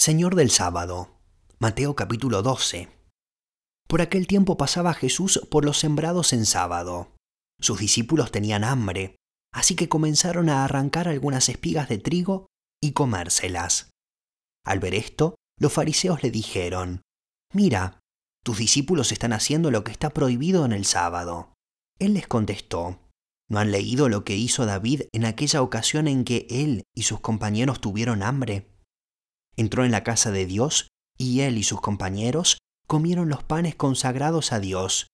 Señor del sábado. Mateo capítulo 12. Por aquel tiempo pasaba Jesús por los sembrados en sábado. Sus discípulos tenían hambre, así que comenzaron a arrancar algunas espigas de trigo y comérselas. Al ver esto, los fariseos le dijeron, Mira, tus discípulos están haciendo lo que está prohibido en el sábado. Él les contestó, ¿no han leído lo que hizo David en aquella ocasión en que él y sus compañeros tuvieron hambre? Entró en la casa de Dios y él y sus compañeros comieron los panes consagrados a Dios,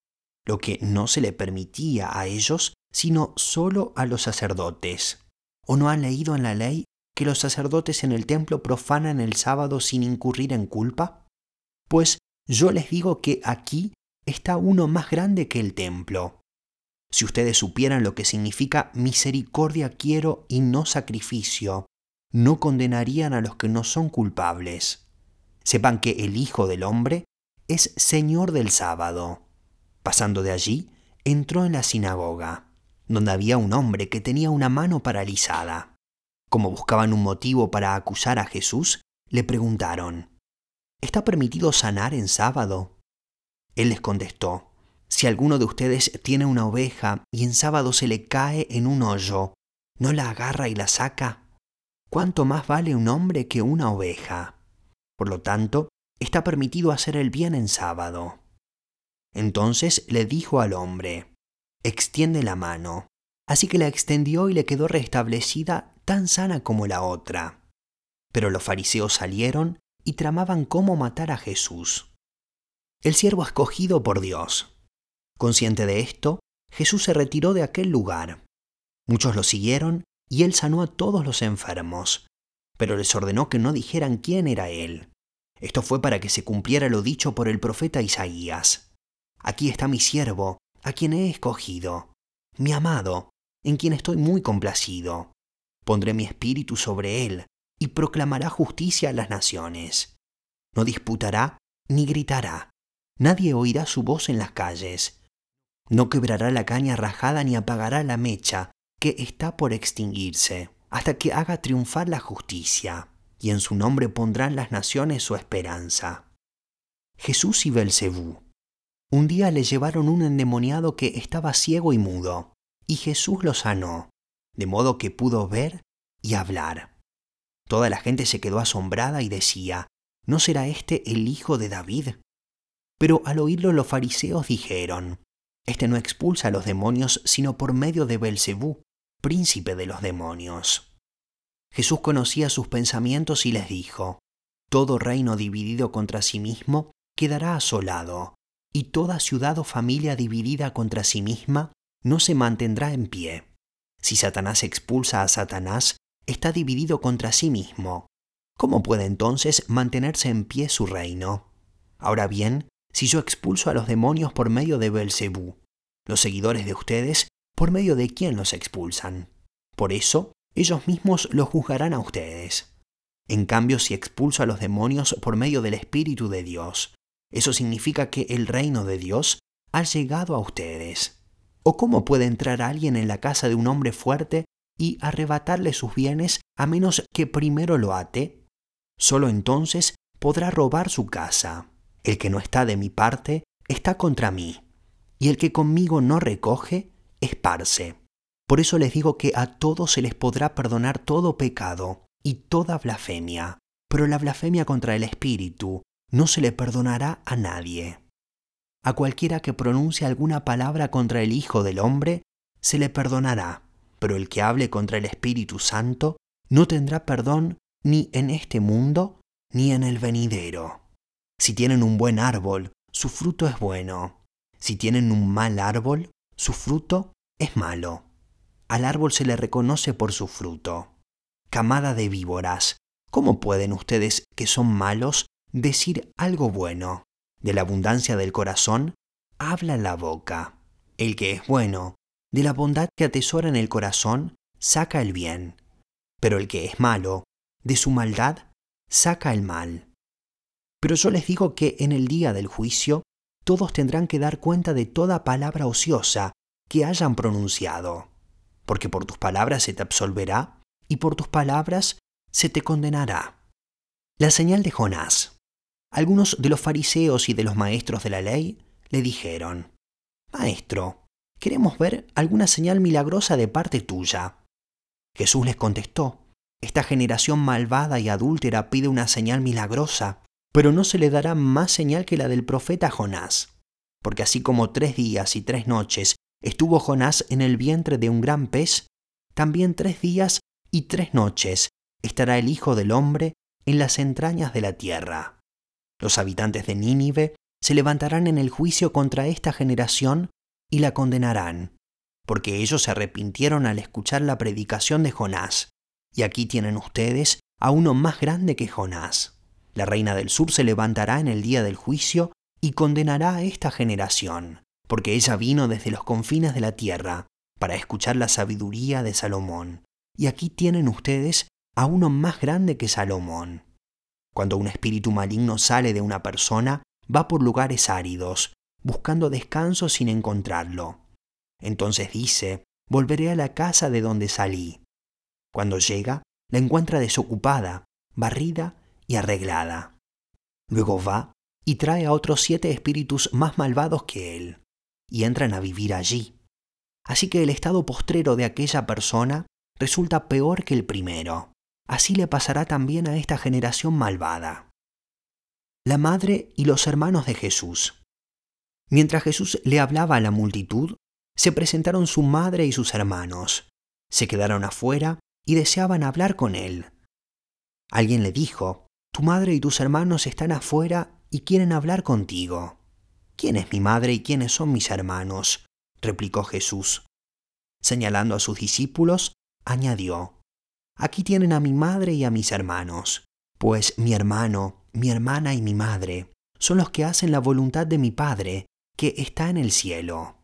lo que no se le permitía a ellos, sino solo a los sacerdotes. ¿O no han leído en la ley que los sacerdotes en el templo profanan el sábado sin incurrir en culpa? Pues yo les digo que aquí está uno más grande que el templo. Si ustedes supieran lo que significa misericordia quiero y no sacrificio, no condenarían a los que no son culpables. Sepan que el Hijo del Hombre es Señor del sábado. Pasando de allí, entró en la sinagoga, donde había un hombre que tenía una mano paralizada. Como buscaban un motivo para acusar a Jesús, le preguntaron, ¿Está permitido sanar en sábado? Él les contestó, Si alguno de ustedes tiene una oveja y en sábado se le cae en un hoyo, ¿no la agarra y la saca? ¿Cuánto más vale un hombre que una oveja? Por lo tanto, está permitido hacer el bien en sábado. Entonces le dijo al hombre, extiende la mano. Así que la extendió y le quedó restablecida tan sana como la otra. Pero los fariseos salieron y tramaban cómo matar a Jesús. El siervo escogido por Dios. Consciente de esto, Jesús se retiró de aquel lugar. Muchos lo siguieron y él sanó a todos los enfermos, pero les ordenó que no dijeran quién era él. Esto fue para que se cumpliera lo dicho por el profeta Isaías. Aquí está mi siervo, a quien he escogido, mi amado, en quien estoy muy complacido. Pondré mi espíritu sobre él, y proclamará justicia a las naciones. No disputará ni gritará, nadie oirá su voz en las calles. No quebrará la caña rajada ni apagará la mecha está por extinguirse, hasta que haga triunfar la justicia, y en su nombre pondrán las naciones su esperanza. Jesús y Belcebú. Un día le llevaron un endemoniado que estaba ciego y mudo, y Jesús lo sanó, de modo que pudo ver y hablar. Toda la gente se quedó asombrada y decía, ¿no será este el hijo de David? Pero al oírlo los fariseos dijeron, Este no expulsa a los demonios sino por medio de Belcebú, príncipe de los demonios. Jesús conocía sus pensamientos y les dijo, Todo reino dividido contra sí mismo quedará asolado, y toda ciudad o familia dividida contra sí misma no se mantendrá en pie. Si Satanás expulsa a Satanás, está dividido contra sí mismo. ¿Cómo puede entonces mantenerse en pie su reino? Ahora bien, si yo expulso a los demonios por medio de Belcebú, los seguidores de ustedes por medio de quién los expulsan. Por eso, ellos mismos los juzgarán a ustedes. En cambio, si expulso a los demonios por medio del Espíritu de Dios, eso significa que el reino de Dios ha llegado a ustedes. ¿O cómo puede entrar alguien en la casa de un hombre fuerte y arrebatarle sus bienes a menos que primero lo ate? Solo entonces podrá robar su casa. El que no está de mi parte está contra mí, y el que conmigo no recoge, esparce. Por eso les digo que a todos se les podrá perdonar todo pecado y toda blasfemia, pero la blasfemia contra el Espíritu no se le perdonará a nadie. A cualquiera que pronuncie alguna palabra contra el Hijo del Hombre, se le perdonará, pero el que hable contra el Espíritu Santo no tendrá perdón ni en este mundo ni en el venidero. Si tienen un buen árbol, su fruto es bueno. Si tienen un mal árbol, su fruto es malo. Al árbol se le reconoce por su fruto. Camada de víboras, ¿cómo pueden ustedes que son malos decir algo bueno? De la abundancia del corazón habla la boca. El que es bueno, de la bondad que atesora en el corazón, saca el bien. Pero el que es malo, de su maldad, saca el mal. Pero yo les digo que en el día del juicio todos tendrán que dar cuenta de toda palabra ociosa que hayan pronunciado, porque por tus palabras se te absolverá y por tus palabras se te condenará. La señal de Jonás. Algunos de los fariseos y de los maestros de la ley le dijeron, Maestro, queremos ver alguna señal milagrosa de parte tuya. Jesús les contestó, Esta generación malvada y adúltera pide una señal milagrosa, pero no se le dará más señal que la del profeta Jonás. Porque así como tres días y tres noches estuvo Jonás en el vientre de un gran pez, también tres días y tres noches estará el Hijo del Hombre en las entrañas de la tierra. Los habitantes de Nínive se levantarán en el juicio contra esta generación y la condenarán, porque ellos se arrepintieron al escuchar la predicación de Jonás, y aquí tienen ustedes a uno más grande que Jonás. La reina del sur se levantará en el día del juicio y condenará a esta generación, porque ella vino desde los confines de la tierra para escuchar la sabiduría de Salomón. Y aquí tienen ustedes a uno más grande que Salomón. Cuando un espíritu maligno sale de una persona, va por lugares áridos, buscando descanso sin encontrarlo. Entonces dice, volveré a la casa de donde salí. Cuando llega, la encuentra desocupada, barrida y arreglada. Luego va y trae a otros siete espíritus más malvados que él, y entran a vivir allí. Así que el estado postrero de aquella persona resulta peor que el primero así le pasará también a esta generación malvada. La madre y los hermanos de Jesús. Mientras Jesús le hablaba a la multitud, se presentaron su madre y sus hermanos. Se quedaron afuera y deseaban hablar con él. Alguien le dijo, Tu madre y tus hermanos están afuera y quieren hablar contigo. ¿Quién es mi madre y quiénes son mis hermanos? replicó Jesús. Señalando a sus discípulos, añadió, Aquí tienen a mi madre y a mis hermanos, pues mi hermano, mi hermana y mi madre son los que hacen la voluntad de mi Padre, que está en el cielo.